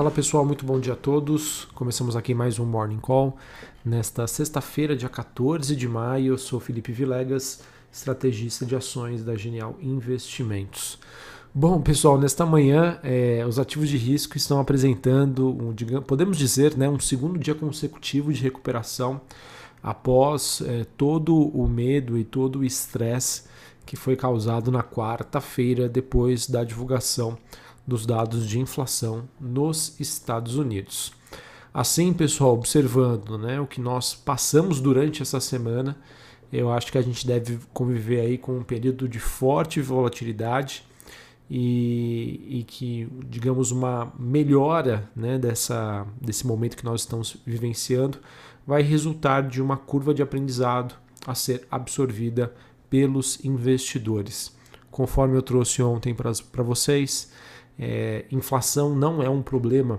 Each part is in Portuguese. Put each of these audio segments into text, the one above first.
Fala pessoal, muito bom dia a todos. Começamos aqui mais um Morning Call. Nesta sexta-feira, dia 14 de maio, eu sou Felipe Vilegas, estrategista de ações da Genial Investimentos. Bom, pessoal, nesta manhã é, os ativos de risco estão apresentando, um, digamos, podemos dizer, né, um segundo dia consecutivo de recuperação após é, todo o medo e todo o estresse que foi causado na quarta-feira depois da divulgação dos dados de inflação nos Estados Unidos. Assim, pessoal, observando né, o que nós passamos durante essa semana, eu acho que a gente deve conviver aí com um período de forte volatilidade e, e que, digamos, uma melhora né, dessa, desse momento que nós estamos vivenciando vai resultar de uma curva de aprendizado a ser absorvida pelos investidores. Conforme eu trouxe ontem para vocês, é, inflação não é um problema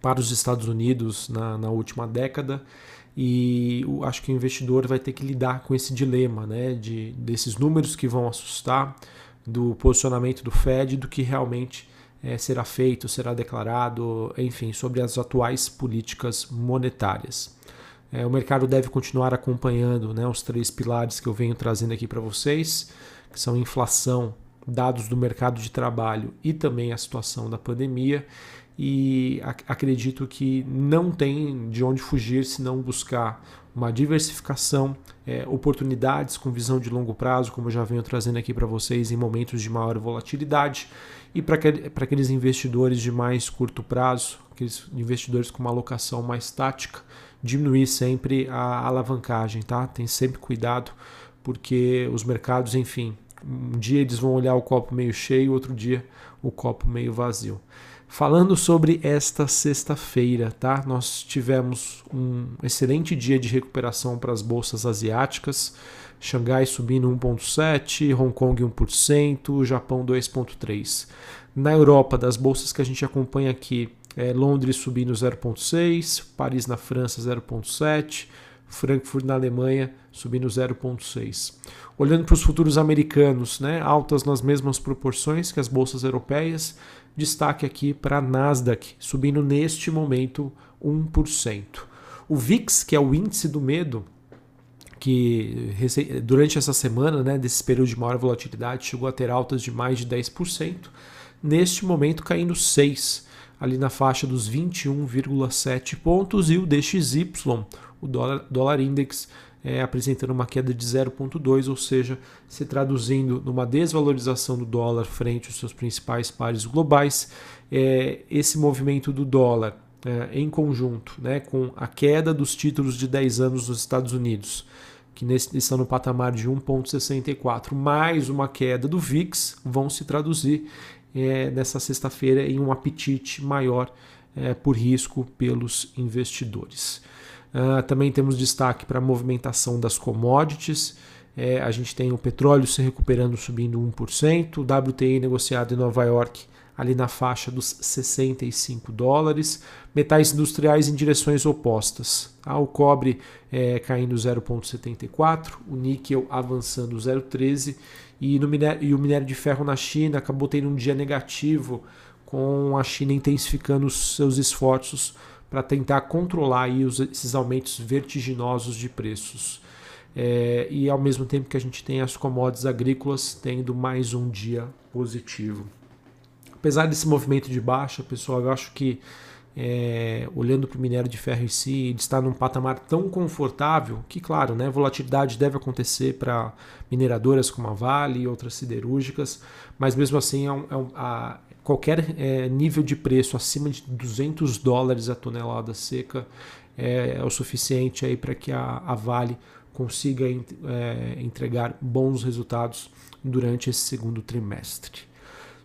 para os Estados Unidos na, na última década e acho que o investidor vai ter que lidar com esse dilema né, de, desses números que vão assustar, do posicionamento do Fed, do que realmente é, será feito, será declarado, enfim, sobre as atuais políticas monetárias. É, o mercado deve continuar acompanhando né, os três pilares que eu venho trazendo aqui para vocês, que são inflação, dados do mercado de trabalho e também a situação da pandemia. E acredito que não tem de onde fugir se não buscar uma diversificação, é, oportunidades com visão de longo prazo, como eu já venho trazendo aqui para vocês em momentos de maior volatilidade, e para aqueles investidores de mais curto prazo, aqueles investidores com uma alocação mais tática, diminuir sempre a alavancagem, tá? Tem sempre cuidado, porque os mercados, enfim, um dia eles vão olhar o copo meio cheio, outro dia o copo meio vazio. Falando sobre esta sexta-feira, tá? Nós tivemos um excelente dia de recuperação para as bolsas asiáticas. Xangai subindo 1,7%, Hong Kong 1%, Japão 2,3%. Na Europa, das bolsas que a gente acompanha aqui, é Londres subindo 0,6%, Paris na França 0,7%, Frankfurt na Alemanha subindo 0,6. Olhando para os futuros americanos, né, altas nas mesmas proporções que as bolsas europeias, destaque aqui para a Nasdaq, subindo neste momento 1%. O VIX, que é o índice do medo, que durante essa semana, né, desse período de maior volatilidade, chegou a ter altas de mais de 10%, neste momento caindo 6%, ali na faixa dos 21,7 pontos, e o DXY, o dólar, dólar index é, apresentando uma queda de 0,2, ou seja, se traduzindo numa desvalorização do dólar frente aos seus principais pares globais. É, esse movimento do dólar é, em conjunto né, com a queda dos títulos de 10 anos nos Estados Unidos, que nesse, estão no patamar de 1,64, mais uma queda do VIX, vão se traduzir é, nessa sexta-feira em um apetite maior é, por risco pelos investidores. Uh, também temos destaque para a movimentação das commodities. É, a gente tem o petróleo se recuperando, subindo 1%, o WTI negociado em Nova York ali na faixa dos 65 dólares, metais industriais em direções opostas. Tá? O cobre é, caindo 0,74, o níquel avançando 0,13 e, e o minério de ferro na China acabou tendo um dia negativo, com a China intensificando os seus esforços para tentar controlar aí os, esses aumentos vertiginosos de preços. É, e ao mesmo tempo que a gente tem as commodities agrícolas tendo mais um dia positivo. Apesar desse movimento de baixa, pessoal, eu acho que é, olhando para o minério de ferro em si, ele está num patamar tão confortável que, claro, né, volatilidade deve acontecer para mineradoras como a Vale e outras siderúrgicas, mas mesmo assim é um, é um, a, qualquer é, nível de preço acima de 200 dólares a tonelada seca é, é o suficiente aí para que a, a, Vale consiga é, entregar bons resultados durante esse segundo trimestre.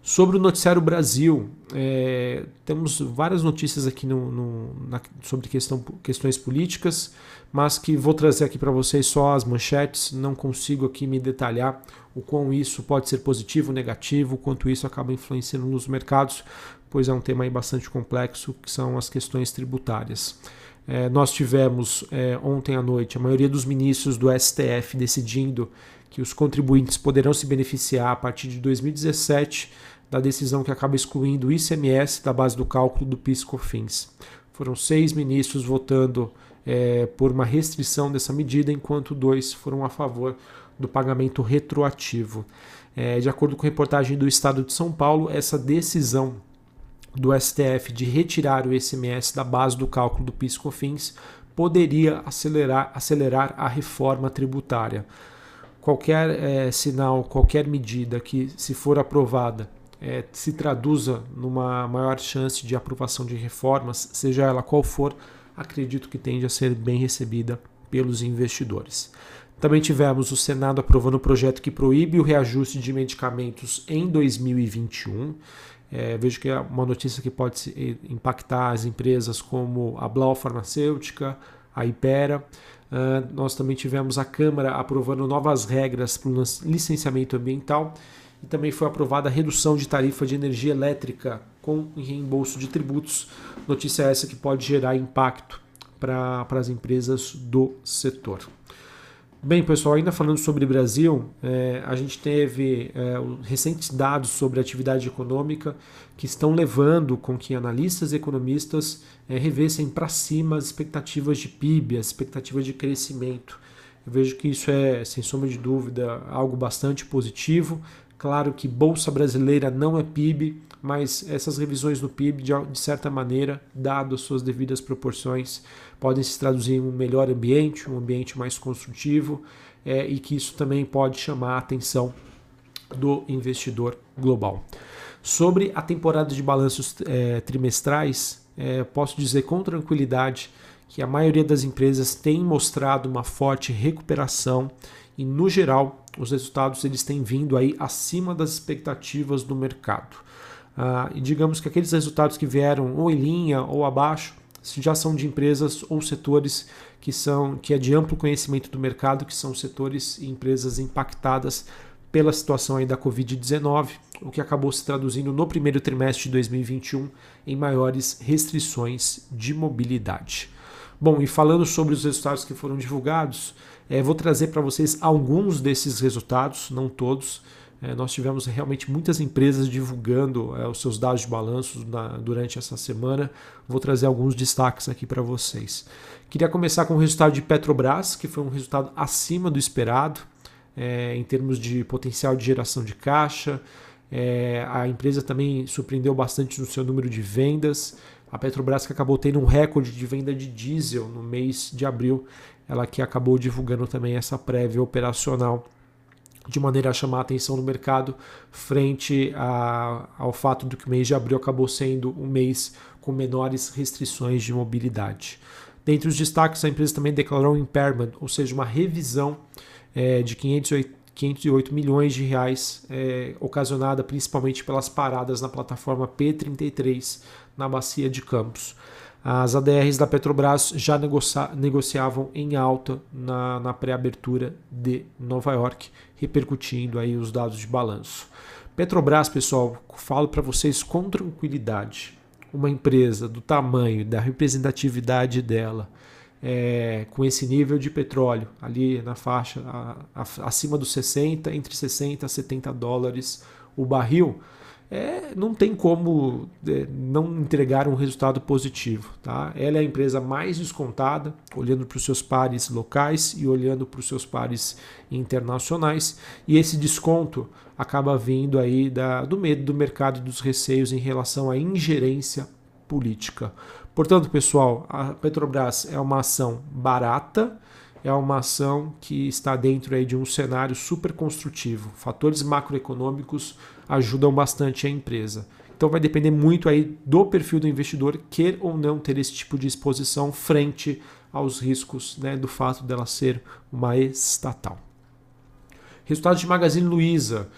Sobre o Noticiário Brasil, é, temos várias notícias aqui no, no, na, sobre questão, questões políticas, mas que vou trazer aqui para vocês só as manchetes, não consigo aqui me detalhar o quão isso pode ser positivo, ou negativo, quanto isso acaba influenciando nos mercados, pois é um tema aí bastante complexo, que são as questões tributárias. É, nós tivemos é, ontem à noite a maioria dos ministros do STF decidindo que os contribuintes poderão se beneficiar a partir de 2017 da decisão que acaba excluindo o ICMS da base do cálculo do PIS/COFINS. Foram seis ministros votando é, por uma restrição dessa medida, enquanto dois foram a favor do pagamento retroativo. É, de acordo com reportagem do Estado de São Paulo, essa decisão do STF de retirar o ICMS da base do cálculo do PIS/COFINS poderia acelerar, acelerar a reforma tributária. Qualquer é, sinal, qualquer medida que, se for aprovada, é, se traduza numa maior chance de aprovação de reformas, seja ela qual for, acredito que tende a ser bem recebida pelos investidores. Também tivemos o Senado aprovando o projeto que proíbe o reajuste de medicamentos em 2021. É, vejo que é uma notícia que pode impactar as empresas como a Blau Farmacêutica, a Ipera. Uh, nós também tivemos a Câmara aprovando novas regras para o licenciamento ambiental e também foi aprovada a redução de tarifa de energia elétrica com reembolso de tributos. Notícia essa que pode gerar impacto para as empresas do setor. Bem, pessoal, ainda falando sobre Brasil, é, a gente teve é, recentes dados sobre atividade econômica que estão levando com que analistas e economistas é, revessem para cima as expectativas de PIB, as expectativas de crescimento. Eu vejo que isso é, sem sombra de dúvida, algo bastante positivo. Claro que Bolsa Brasileira não é PIB, mas essas revisões no PIB, de, certa maneira, dado suas devidas proporções, podem se traduzir em um melhor ambiente, um ambiente mais construtivo, é, e que isso também pode chamar a atenção do investidor global. Sobre a temporada de balanços é, trimestrais, é, posso dizer com tranquilidade que a maioria das empresas tem mostrado uma forte recuperação e, no geral, os resultados eles têm vindo aí acima das expectativas do mercado. Ah, e digamos que aqueles resultados que vieram ou em linha ou abaixo já são de empresas ou setores que são que é de amplo conhecimento do mercado, que são setores e empresas impactadas pela situação aí da Covid-19, o que acabou se traduzindo no primeiro trimestre de 2021 em maiores restrições de mobilidade. Bom, e falando sobre os resultados que foram divulgados, é, vou trazer para vocês alguns desses resultados, não todos, é, nós tivemos realmente muitas empresas divulgando é, os seus dados de balanços na, durante essa semana. Vou trazer alguns destaques aqui para vocês. Queria começar com o resultado de Petrobras, que foi um resultado acima do esperado é, em termos de potencial de geração de caixa. É, a empresa também surpreendeu bastante no seu número de vendas. A Petrobras que acabou tendo um recorde de venda de diesel no mês de abril, ela que acabou divulgando também essa prévia operacional de maneira a chamar a atenção do mercado frente a, ao fato de que o mês de abril acabou sendo um mês com menores restrições de mobilidade. Dentre os destaques, a empresa também declarou um impairment, ou seja, uma revisão é, de 508, 508 milhões de reais, é, ocasionada principalmente pelas paradas na plataforma P33 na bacia de Campos. As ADRs da Petrobras já negocia, negociavam em alta na, na pré-abertura de Nova York, repercutindo aí os dados de balanço. Petrobras, pessoal, falo para vocês com tranquilidade. Uma empresa do tamanho, da representatividade dela, é, com esse nível de petróleo, ali na faixa a, a, acima dos 60, entre 60 a 70 dólares o barril, é, não tem como é, não entregar um resultado positivo. Tá? Ela é a empresa mais descontada, olhando para os seus pares locais e olhando para os seus pares internacionais, e esse desconto acaba vindo aí da, do medo do mercado e dos receios em relação à ingerência política. Portanto, pessoal, a Petrobras é uma ação barata, é uma ação que está dentro aí de um cenário super construtivo. Fatores macroeconômicos ajudam bastante a empresa. Então vai depender muito aí do perfil do investidor quer ou não ter esse tipo de exposição frente aos riscos né, do fato dela ser uma estatal. Resultados de Magazine Luiza.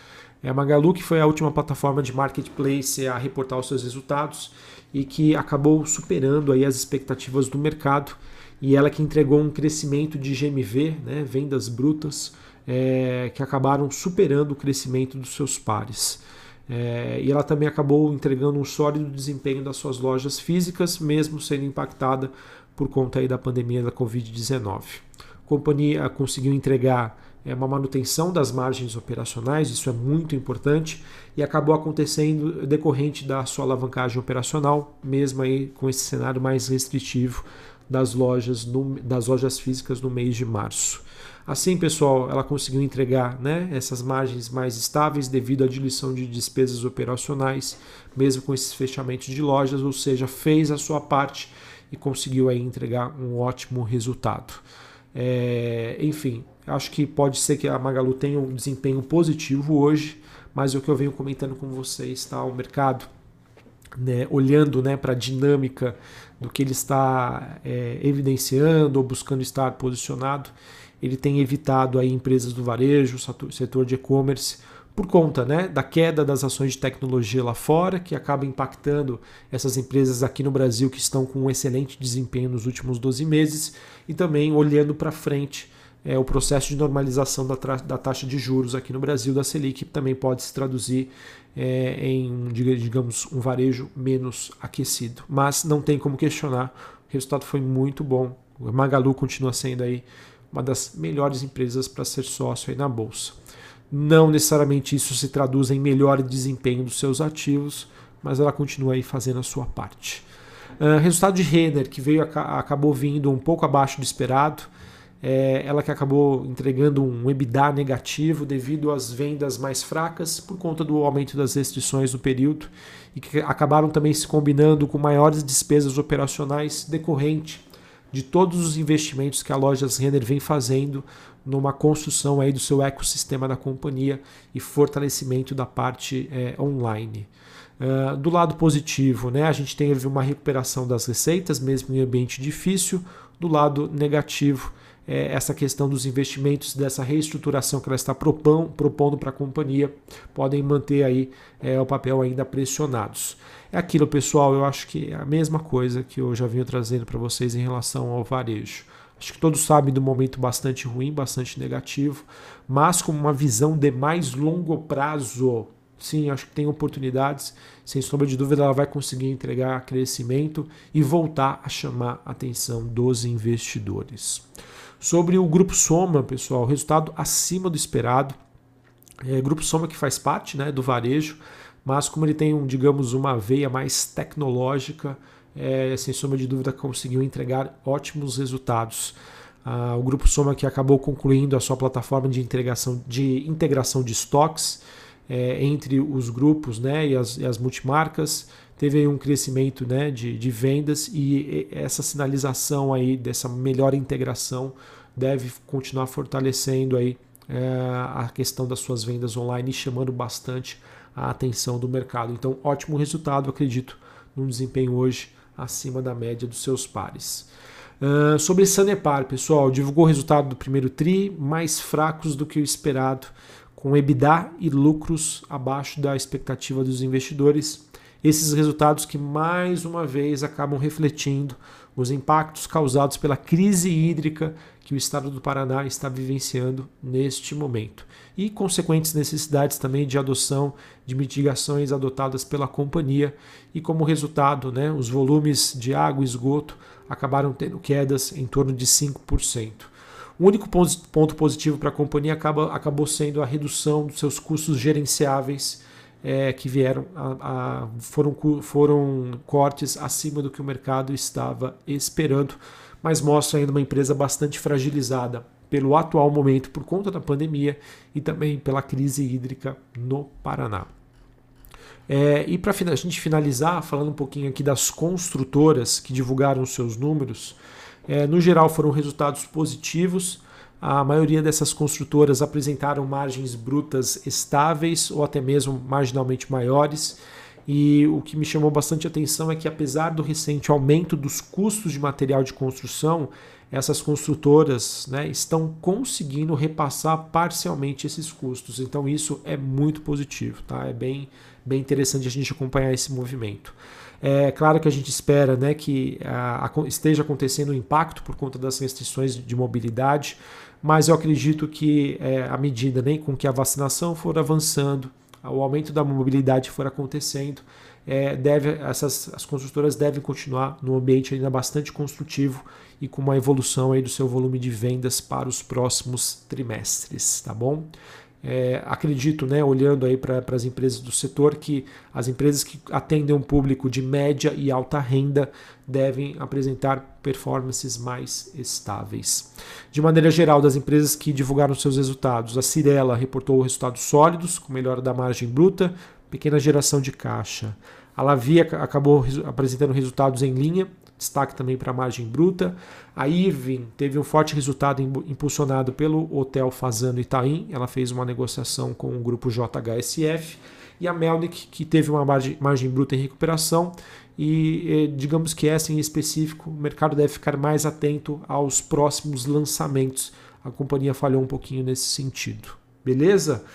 É a Magalu, que foi a última plataforma de marketplace a reportar os seus resultados e que acabou superando aí as expectativas do mercado e ela que entregou um crescimento de GMV, né, vendas brutas, é, que acabaram superando o crescimento dos seus pares. É, e ela também acabou entregando um sólido desempenho das suas lojas físicas, mesmo sendo impactada por conta aí da pandemia da Covid-19. A companhia conseguiu entregar é uma manutenção das margens operacionais, isso é muito importante, e acabou acontecendo decorrente da sua alavancagem operacional, mesmo aí com esse cenário mais restritivo das lojas, no, das lojas físicas no mês de março. Assim, pessoal, ela conseguiu entregar né, essas margens mais estáveis devido à diluição de despesas operacionais, mesmo com esses fechamentos de lojas, ou seja, fez a sua parte e conseguiu aí entregar um ótimo resultado. É, enfim, acho que pode ser que a Magalu tenha um desempenho positivo hoje, mas é o que eu venho comentando com vocês, tá? O mercado, né, olhando né, para a dinâmica do que ele está é, evidenciando ou buscando estar posicionado, ele tem evitado aí empresas do varejo, setor de e-commerce, por conta né, da queda das ações de tecnologia lá fora, que acaba impactando essas empresas aqui no Brasil que estão com um excelente desempenho nos últimos 12 meses, e também olhando para frente é, o processo de normalização da, da, taxa de juros aqui no Brasil, da Selic, também pode se traduzir é, em, digamos, um varejo menos aquecido. Mas não tem como questionar, o resultado foi muito bom. O Magalu continua sendo aí uma das melhores empresas para ser sócio aí na bolsa. Não necessariamente isso se traduz em melhor desempenho dos seus ativos, mas ela continua aí fazendo a sua parte. Uh, resultado de Renner, que veio acabou vindo um pouco abaixo do esperado. É, ela que acabou entregando um EBITDA negativo devido às vendas mais fracas por conta do aumento das restrições no período e que acabaram também se combinando com maiores despesas operacionais decorrente de todos os investimentos que a Lojas Renner vem fazendo numa construção aí do seu ecossistema da companhia e fortalecimento da parte é, online. Uh, do lado positivo, né, a gente teve uma recuperação das receitas, mesmo em ambiente difícil. Do lado negativo, é, essa questão dos investimentos, dessa reestruturação que ela está propão, propondo para a companhia, podem manter aí é, o papel ainda pressionados. É aquilo, pessoal, eu acho que é a mesma coisa que eu já venho trazendo para vocês em relação ao varejo. Acho que todos sabem do momento bastante ruim, bastante negativo, mas com uma visão de mais longo prazo. Sim, acho que tem oportunidades. Sem sombra de dúvida, ela vai conseguir entregar crescimento e voltar a chamar a atenção dos investidores. Sobre o Grupo Soma, pessoal, resultado acima do esperado. É, Grupo Soma que faz parte né, do varejo, mas como ele tem, um, digamos, uma veia mais tecnológica, é, sem sombra de dúvida conseguiu entregar ótimos resultados. Ah, o Grupo Soma que acabou concluindo a sua plataforma de integração de, integração de estoques é, entre os grupos né, e, as, e as multimarcas, teve um crescimento né, de, de vendas e essa sinalização aí dessa melhor integração deve continuar fortalecendo aí é, a questão das suas vendas online e chamando bastante a atenção do mercado. Então, ótimo resultado, acredito, num desempenho hoje acima da média dos seus pares. Uh, sobre Sanepar, pessoal, divulgou o resultado do primeiro TRI mais fracos do que o esperado, com EBITDA e lucros abaixo da expectativa dos investidores. Esses resultados que mais uma vez acabam refletindo os impactos causados pela crise hídrica que o estado do Paraná está vivenciando neste momento e consequentes necessidades também de adoção de mitigações adotadas pela companhia e como resultado, né, os volumes de água e esgoto acabaram tendo quedas em torno de 5%. O único ponto positivo para a companhia acaba, acabou sendo a redução dos seus custos gerenciáveis é, que vieram a, a, foram, foram cortes acima do que o mercado estava esperando, mas mostra ainda uma empresa bastante fragilizada pelo atual momento por conta da pandemia e também pela crise hídrica no Paraná. É, e para a gente finalizar, falando um pouquinho aqui das construtoras que divulgaram seus números, é, no geral foram resultados positivos. A maioria dessas construtoras apresentaram margens brutas estáveis ou até mesmo marginalmente maiores. E o que me chamou bastante atenção é que, apesar do recente aumento dos custos de material de construção, essas construtoras né, estão conseguindo repassar parcialmente esses custos. Então, isso é muito positivo, tá? é bem, bem interessante a gente acompanhar esse movimento. É claro que a gente espera né, que a, a, esteja acontecendo um impacto por conta das restrições de mobilidade, mas eu acredito que é, à medida né, com que a vacinação for avançando, o aumento da mobilidade for acontecendo, é, deve, essas, as construtoras devem continuar no ambiente ainda bastante construtivo e com uma evolução aí do seu volume de vendas para os próximos trimestres, tá bom? É, acredito, né, olhando aí para as empresas do setor, que as empresas que atendem um público de média e alta renda devem apresentar performances mais estáveis. De maneira geral, das empresas que divulgaram seus resultados, a Cirela reportou resultados sólidos, com melhora da margem bruta, pequena geração de caixa. A Lavia acabou apresentando resultados em linha destaque também para a margem bruta. A Irving teve um forte resultado impulsionado pelo Hotel Fazano Itaim, ela fez uma negociação com o grupo JHSF. E a Melnick, que teve uma margem, margem bruta em recuperação, e digamos que essa em específico, o mercado deve ficar mais atento aos próximos lançamentos. A companhia falhou um pouquinho nesse sentido. Beleza?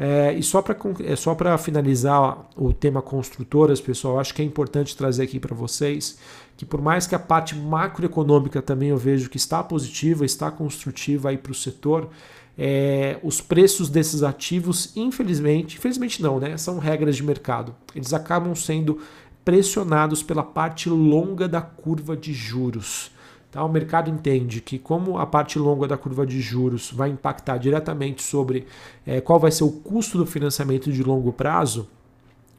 É, e só para é, só finalizar o tema construtoras, pessoal, acho que é importante trazer aqui para vocês que por mais que a parte macroeconômica também eu vejo que está positiva, está construtiva aí para o setor, é, os preços desses ativos, infelizmente, infelizmente não, né? São regras de mercado. Eles acabam sendo pressionados pela parte longa da curva de juros. Tá? O mercado entende que, como a parte longa da curva de juros vai impactar diretamente sobre é, qual vai ser o custo do financiamento de longo prazo,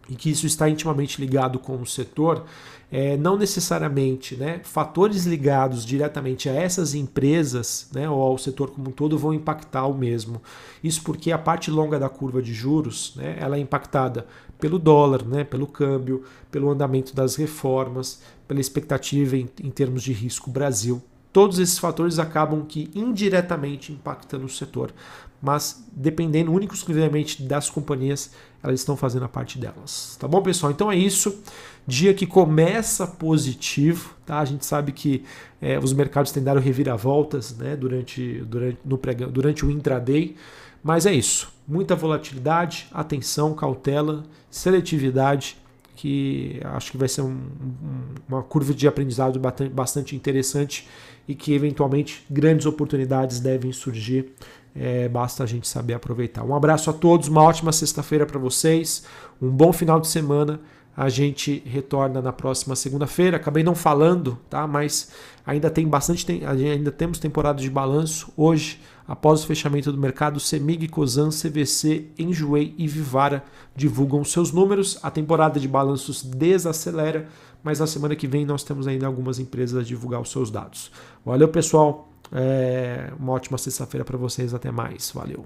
e que isso está intimamente ligado com o setor, é, não necessariamente né, fatores ligados diretamente a essas empresas né, ou ao setor como um todo vão impactar o mesmo. Isso porque a parte longa da curva de juros né, ela é impactada pelo dólar, né, pelo câmbio, pelo andamento das reformas, pela expectativa em, em termos de risco Brasil. Todos esses fatores acabam que indiretamente impactando o setor, mas dependendo único exclusivamente das companhias, elas estão fazendo a parte delas. Tá bom, pessoal? Então é isso. Dia que começa positivo, tá? A gente sabe que é, os mercados têm dado reviravoltas né, durante, durante, no pregão, durante o intraday, mas é isso. Muita volatilidade, atenção, cautela, seletividade que acho que vai ser um, uma curva de aprendizado bastante interessante e que eventualmente grandes oportunidades devem surgir. É, basta a gente saber aproveitar. Um abraço a todos, uma ótima sexta-feira para vocês, um bom final de semana. A gente retorna na próxima segunda-feira. Acabei não falando, tá? Mas ainda tem bastante, ainda temos temporada de balanço hoje Após o fechamento do mercado, Semig, Cosan, CVC, Enjoei e Vivara divulgam seus números. A temporada de balanços desacelera, mas na semana que vem nós temos ainda algumas empresas a divulgar os seus dados. Valeu, pessoal. É uma ótima sexta-feira para vocês. Até mais. Valeu.